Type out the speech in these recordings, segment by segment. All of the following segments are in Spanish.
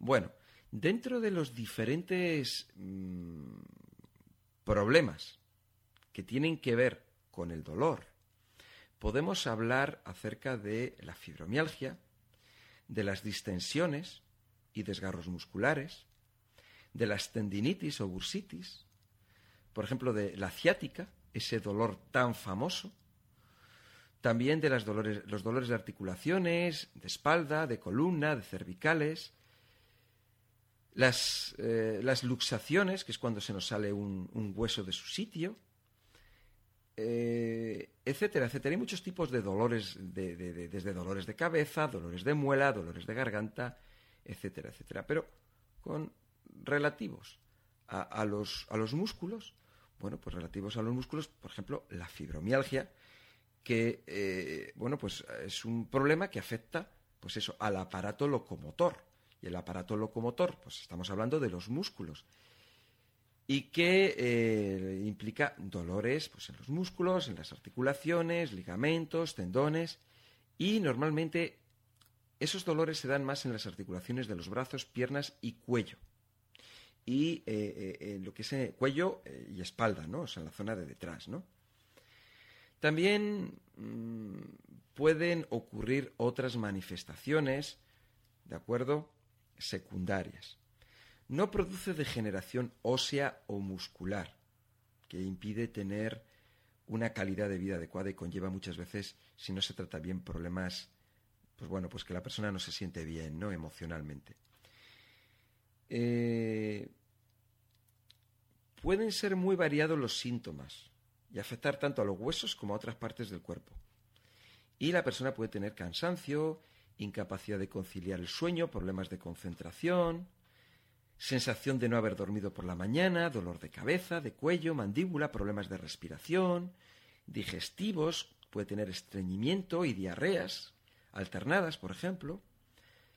Bueno, dentro de los diferentes mm, problemas que tienen que ver con el dolor, podemos hablar acerca de la fibromialgia, de las distensiones y desgarros musculares, de las tendinitis o bursitis, por ejemplo, de la ciática, ese dolor tan famoso, también de los dolores de articulaciones, de espalda, de columna, de cervicales, las, eh, luxaciones, que es cuando se nos sale un, hueso de su sitio, eh, etcétera, etcétera. Hay muchos tipos de dolores, desde dolores de cabeza, dolores de muela, dolores de garganta, etcétera, etcétera. Pero con relativos a, los, a los músculos, bueno, pues relativos a los músculos, por ejemplo, la fibromialgia, que, eh, bueno, pues es un problema que afecta, pues eso, al aparato locomotor. Y el aparato locomotor, pues estamos hablando de los músculos. Y que eh, implica dolores pues, en los músculos, en las articulaciones, ligamentos, tendones. Y normalmente esos dolores se dan más en las articulaciones de los brazos, piernas y cuello y eh, eh, lo que es eh, cuello y espalda, ¿no? O sea, en la zona de detrás, ¿no? También mm, pueden ocurrir otras manifestaciones, ¿de acuerdo? Secundarias. No produce degeneración ósea o muscular, que impide tener una calidad de vida adecuada y conlleva muchas veces, si no se trata bien, problemas, pues bueno, pues que la persona no se siente bien, ¿no? Emocionalmente. Eh, pueden ser muy variados los síntomas y afectar tanto a los huesos como a otras partes del cuerpo. Y la persona puede tener cansancio, incapacidad de conciliar el sueño, problemas de concentración, sensación de no haber dormido por la mañana, dolor de cabeza, de cuello, mandíbula, problemas de respiración, digestivos, puede tener estreñimiento y diarreas alternadas, por ejemplo,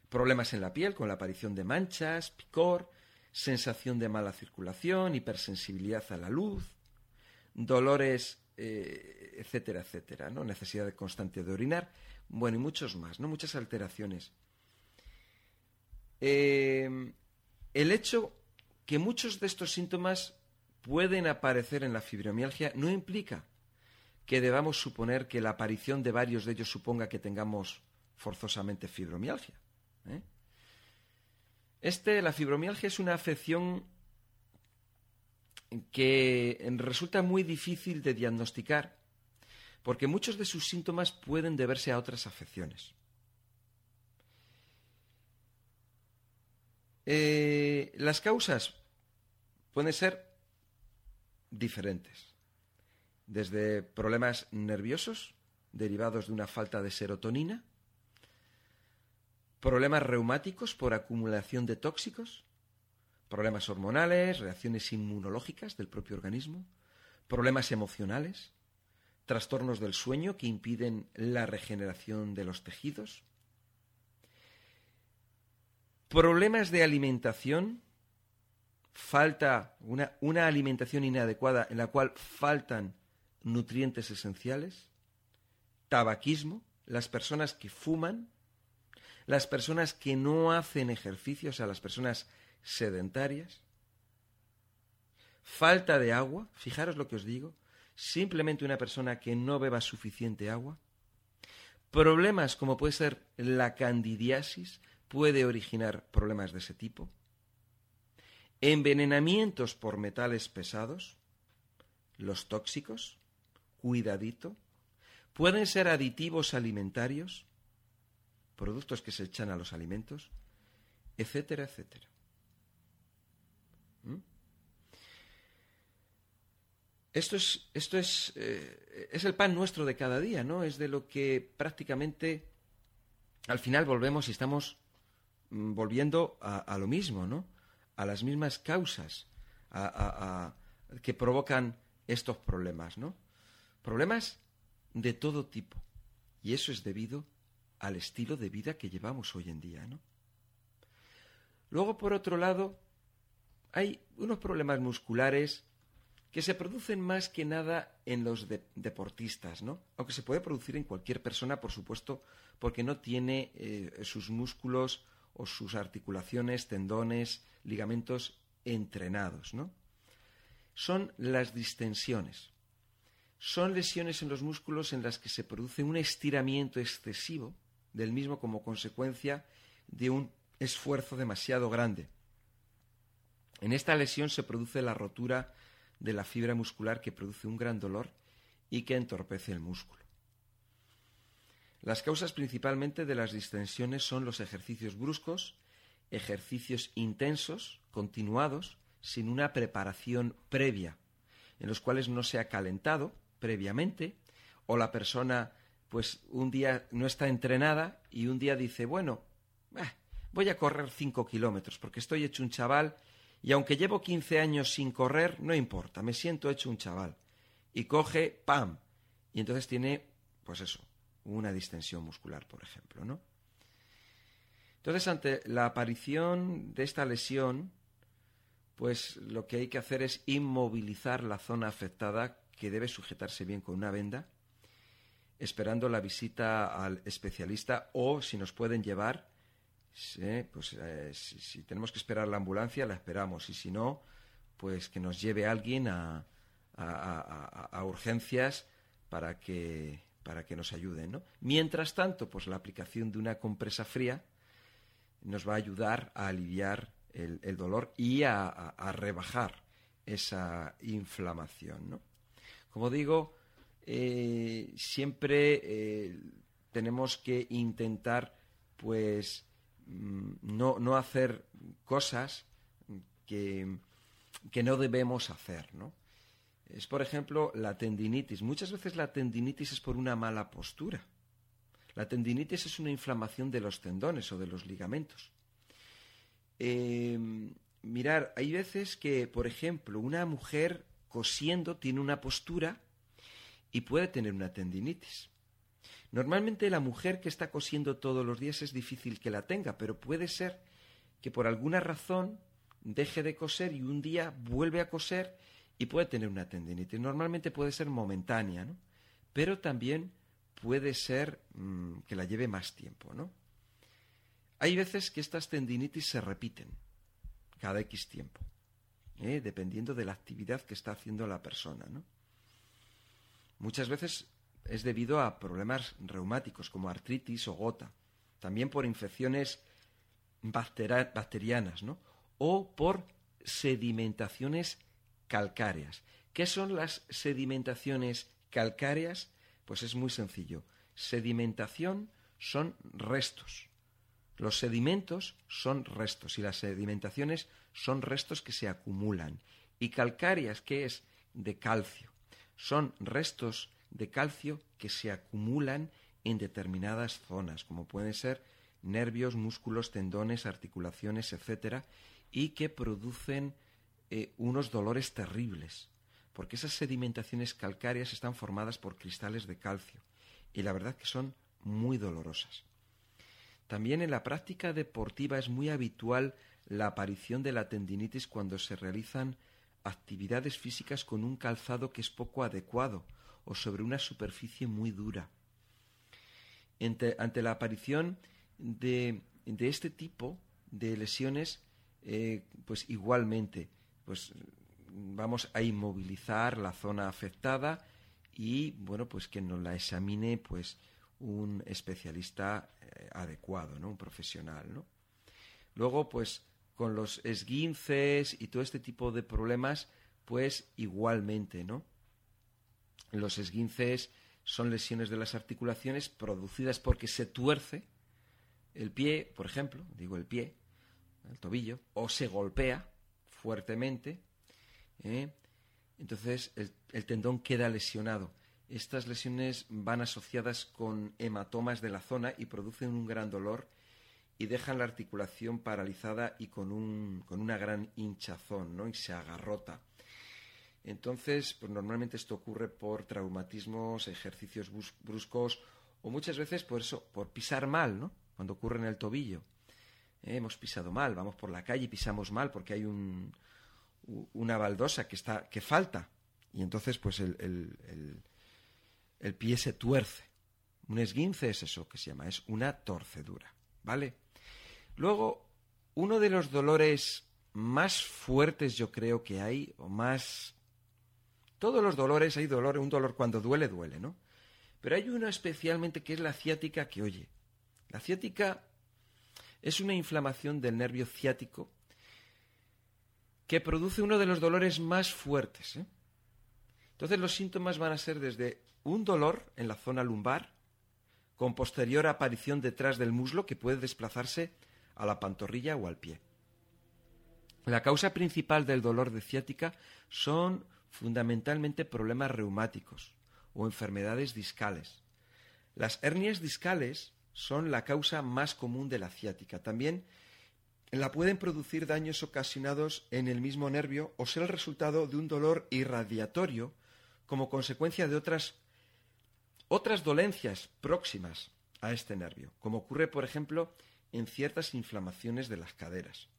problemas en la piel con la aparición de manchas, picor, sensación de mala circulación, hipersensibilidad a la luz, dolores, eh, etcétera, etcétera, ¿no? Necesidad constante de orinar, bueno, y muchos más, ¿no? Muchas alteraciones. Eh, el hecho que muchos de estos síntomas pueden aparecer en la fibromialgia no implica que debamos suponer que la aparición de varios de ellos suponga que tengamos forzosamente fibromialgia. ¿eh? Este, la fibromialgia es una afección que resulta muy difícil de diagnosticar porque muchos de sus síntomas pueden deberse a otras afecciones. Eh, las causas pueden ser diferentes, desde problemas nerviosos derivados de una falta de serotonina, problemas reumáticos por acumulación de tóxicos, problemas hormonales, reacciones inmunológicas del propio organismo, problemas emocionales, trastornos del sueño que impiden la regeneración de los tejidos, problemas de alimentación, falta una, una alimentación inadecuada en la cual faltan nutrientes esenciales, tabaquismo, las personas que fuman, las personas que no hacen ejercicio, o sea, las personas sedentarias, falta de agua, fijaros lo que os digo, simplemente una persona que no beba suficiente agua, problemas como puede ser la candidiasis, puede originar problemas de ese tipo, envenenamientos por metales pesados, los tóxicos, cuidadito, pueden ser aditivos alimentarios, productos que se echan a los alimentos, etcétera, etcétera. ¿Mm? Esto es, esto es, eh, es el pan nuestro de cada día, ¿no? Es de lo que prácticamente al final volvemos y estamos mm, volviendo a, lo mismo, ¿no? A las mismas causas que provocan estos problemas, ¿no? Problemas de todo tipo. Y eso es debido al estilo de vida que llevamos hoy en día, ¿no? Luego, por otro lado, hay unos problemas musculares que se producen más que nada en los deportistas, ¿no? Aunque se puede producir en cualquier persona, por supuesto, porque no tiene eh, sus músculos o sus articulaciones, tendones, ligamentos entrenados, ¿no? Son las distensiones. Son lesiones en los músculos en las que se produce un estiramiento excesivo del mismo como consecuencia de un esfuerzo demasiado grande. En esta lesión se produce la rotura de la fibra muscular que produce un gran dolor y que entorpece el músculo. Las causas principalmente de las distensiones son los ejercicios bruscos, ejercicios intensos, continuados, sin una preparación previa, en los cuales no se ha calentado previamente, o la persona pues un día no está entrenada y un día dice, bueno, voy a correr cinco kilómetros porque estoy hecho un chaval y aunque llevo quince años sin correr, no importa, me siento hecho un chaval. Y coge, ¡pam! Y entonces tiene, pues eso, una distensión muscular, por ejemplo, ¿no? Entonces, ante la aparición de esta lesión, pues lo que hay que hacer es inmovilizar la zona afectada que debe sujetarse bien con una venda, esperando la visita al especialista o si nos pueden llevar, pues eh, si, tenemos que esperar la ambulancia, la esperamos y si no, pues que nos lleve alguien a, a urgencias para que para que nos ayuden. ¿no? Mientras tanto, pues la aplicación de una compresa fría nos va a ayudar a aliviar el, dolor y a, rebajar esa inflamación. ¿no? Como digo, eh, siempre eh, tenemos que intentar pues no, no hacer cosas que, que no debemos hacer, ¿no? es, por ejemplo, la tendinitis. Muchas veces la tendinitis es por una mala postura. La tendinitis es una inflamación de los tendones o de los ligamentos. Eh, mirar, hay veces que, por ejemplo, una mujer cosiendo tiene una postura y puede tener una tendinitis. Normalmente la mujer que está cosiendo todos los días es difícil que la tenga, pero puede ser que por alguna razón deje de coser y un día vuelve a coser y puede tener una tendinitis. Normalmente puede ser momentánea, ¿no? Pero también puede ser mm, que la lleve más tiempo, ¿no? Hay veces que estas tendinitis se repiten cada X tiempo, ¿eh? dependiendo de la actividad que está haciendo la persona, ¿no? Muchas veces es debido a problemas reumáticos como artritis o gota, también por infecciones bacterianas, ¿no? O por sedimentaciones calcáreas. ¿Qué son las sedimentaciones calcáreas? Pues es muy sencillo. Sedimentación son restos. Los sedimentos son restos y las sedimentaciones son restos que se acumulan. Y calcáreas, ¿qué es? De calcio. Son restos de calcio que se acumulan en determinadas zonas, como pueden ser nervios, músculos, tendones, articulaciones, etcétera, y que producen eh, unos dolores terribles, porque esas sedimentaciones calcáreas están formadas por cristales de calcio y la verdad que son muy dolorosas. También en la práctica deportiva es muy habitual la aparición de la tendinitis cuando se realizan actividades físicas con un calzado que es poco adecuado o sobre una superficie muy dura. ante la aparición de, este tipo de lesiones, eh, pues igualmente pues vamos a inmovilizar la zona afectada y bueno pues que nos la examine pues un especialista eh, adecuado no un profesional no luego pues con los esguinces y todo este tipo de problemas pues igualmente no los esguinces son lesiones de las articulaciones producidas porque se tuerce el pie por ejemplo digo el pie el tobillo o se golpea fuertemente, ¿eh? entonces el, tendón queda lesionado. Estas lesiones van asociadas con hematomas de la zona y producen un gran dolor y dejan la articulación paralizada y con, un, con una gran hinchazón, ¿no? Y se agarrota. Entonces, pues normalmente esto ocurre por traumatismos, ejercicios bruscos o muchas veces por eso, por pisar mal, ¿no? Cuando ocurre en el tobillo. Eh, hemos pisado mal, vamos por la calle y pisamos mal porque hay un, una baldosa que, está, que falta. Y entonces, pues el, el, el, pie se tuerce. Un esguince es eso que se llama, es una torcedura. ¿Vale? Luego, uno de los dolores más fuertes yo creo que hay, o más... Todos los dolores, hay dolor, un dolor cuando duele, duele, ¿no? Pero hay uno especialmente que es la ciática que oye. La ciática es una inflamación del nervio ciático que produce uno de los dolores más fuertes. ¿eh? Entonces los síntomas van a ser desde un dolor en la zona lumbar, con posterior aparición detrás del muslo que puede desplazarse a la pantorrilla o al pie. La causa principal del dolor de ciática son fundamentalmente problemas reumáticos o enfermedades discales. Las hernias discales son la causa más común de la ciática. También la pueden producir daños ocasionados en el mismo nervio o ser el resultado de un dolor irradiatorio como consecuencia de otras otras dolencias próximas a este nervio, como ocurre, por ejemplo, en ciertas inflamaciones de las caderas.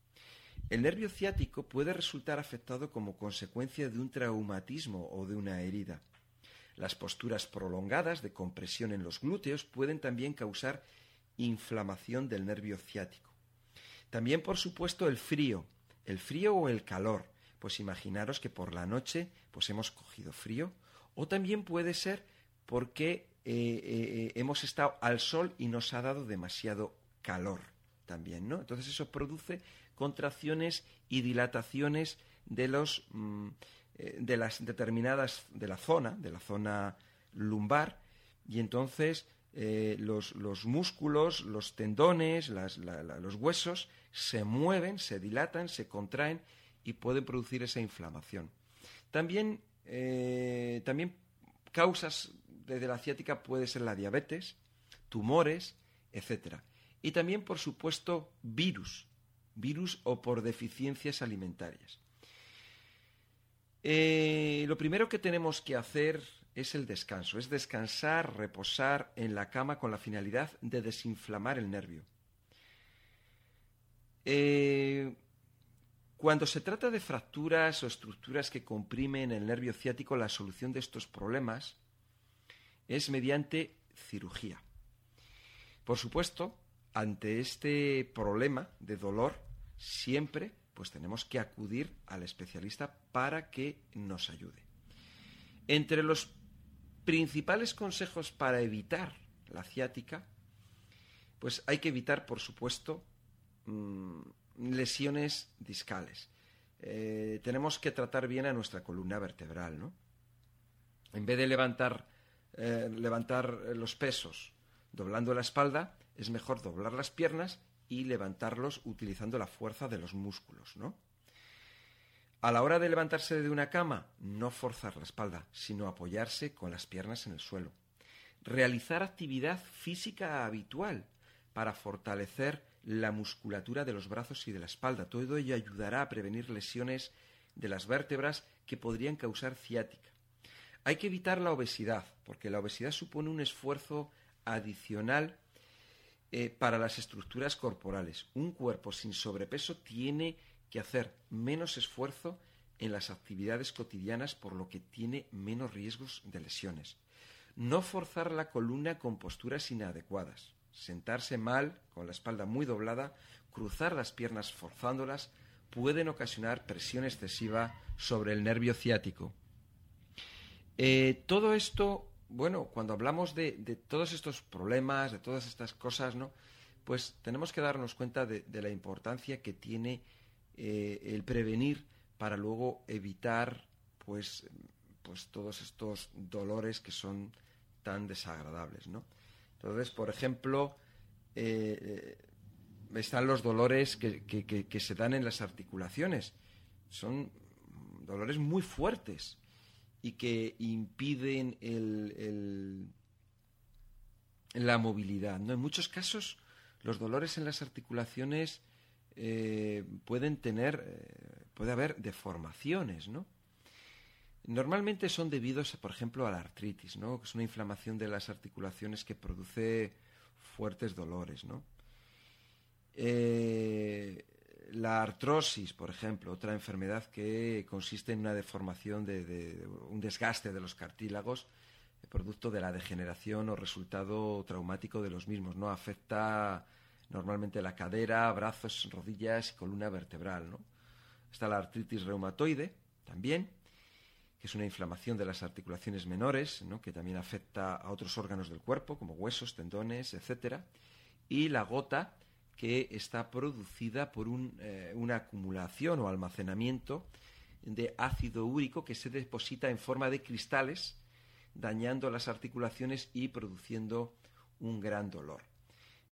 El nervio ciático puede resultar afectado como consecuencia de un traumatismo o de una herida. Las posturas prolongadas de compresión en los glúteos pueden también causar inflamación del nervio ciático. También, por supuesto, el frío, el frío o el calor. Pues imaginaros que por la noche pues hemos cogido frío o también puede ser porque eh, eh, hemos estado al sol y nos ha dado demasiado calor también, ¿no? Entonces eso produce contracciones y dilataciones de los mm, eh, de las determinadas de la zona, de la zona lumbar, y entonces los, músculos, los tendones, los huesos se mueven, se dilatan, se contraen y pueden producir esa inflamación. También, también causas desde la ciática puede ser la diabetes, tumores, etc. Y también, por supuesto, virus, virus o por deficiencias alimentarias. Eh, lo primero que tenemos que hacer es el descanso, es descansar, reposar en la cama con la finalidad de desinflamar el nervio. Eh, cuando se trata de fracturas o estructuras que comprimen el nervio ciático, la solución de estos problemas es mediante cirugía. Por supuesto, ante este problema de dolor, siempre pues tenemos que acudir al especialista para que nos ayude. Entre los principales consejos para evitar la ciática, pues hay que evitar, por supuesto, mm, lesiones discales. Eh, tenemos que tratar bien a nuestra columna vertebral, ¿no? En vez de levantar eh, levantar los pesos doblando la espalda, es mejor doblar las piernas y levantarlos utilizando la fuerza de los músculos, ¿no? A la hora de levantarse de una cama, no forzar la espalda, sino apoyarse con las piernas en el suelo. Realizar actividad física habitual para fortalecer la musculatura de los brazos y de la espalda. Todo ello ayudará a prevenir lesiones de las vértebras que podrían causar ciática. Hay que evitar la obesidad, porque la obesidad supone un esfuerzo adicional eh, para las estructuras corporales. Un cuerpo sin sobrepeso tiene que hacer menos esfuerzo en las actividades cotidianas, por lo que tiene menos riesgos de lesiones. No forzar la columna con posturas inadecuadas. Sentarse mal, con la espalda muy doblada, cruzar las piernas forzándolas, pueden ocasionar presión excesiva sobre el nervio ciático. Eh, todo esto, bueno, cuando hablamos de, todos estos problemas, de todas estas cosas, ¿no? Pues tenemos que darnos cuenta de, la importancia que tiene eh, el prevenir para luego evitar, pues, pues todos estos dolores que son tan desagradables, ¿no? Entonces, por ejemplo, eh, están los dolores que, que se dan en las articulaciones. Son dolores muy fuertes y que impiden la movilidad. ¿no? En muchos casos, los dolores en las articulaciones eh, pueden tener, eh, puede haber deformaciones, ¿no? Normalmente son debidos, por ejemplo, a la artritis, ¿no? Que es una inflamación de las articulaciones que produce fuertes dolores, ¿no? Eh, la artrosis, por ejemplo, otra enfermedad que consiste en una deformación de, un desgaste de los cartílagos producto de la degeneración o resultado traumático de los mismos, ¿no? Afecta normalmente la cadera, brazos, rodillas y columna vertebral. ¿no? Está la artritis reumatoide también, que es una inflamación de las articulaciones menores, ¿no? que también afecta a otros órganos del cuerpo, como huesos, tendones, etc. Y la gota, que está producida por eh, una acumulación o almacenamiento de ácido úrico que se deposita en forma de cristales, dañando las articulaciones y produciendo un gran dolor.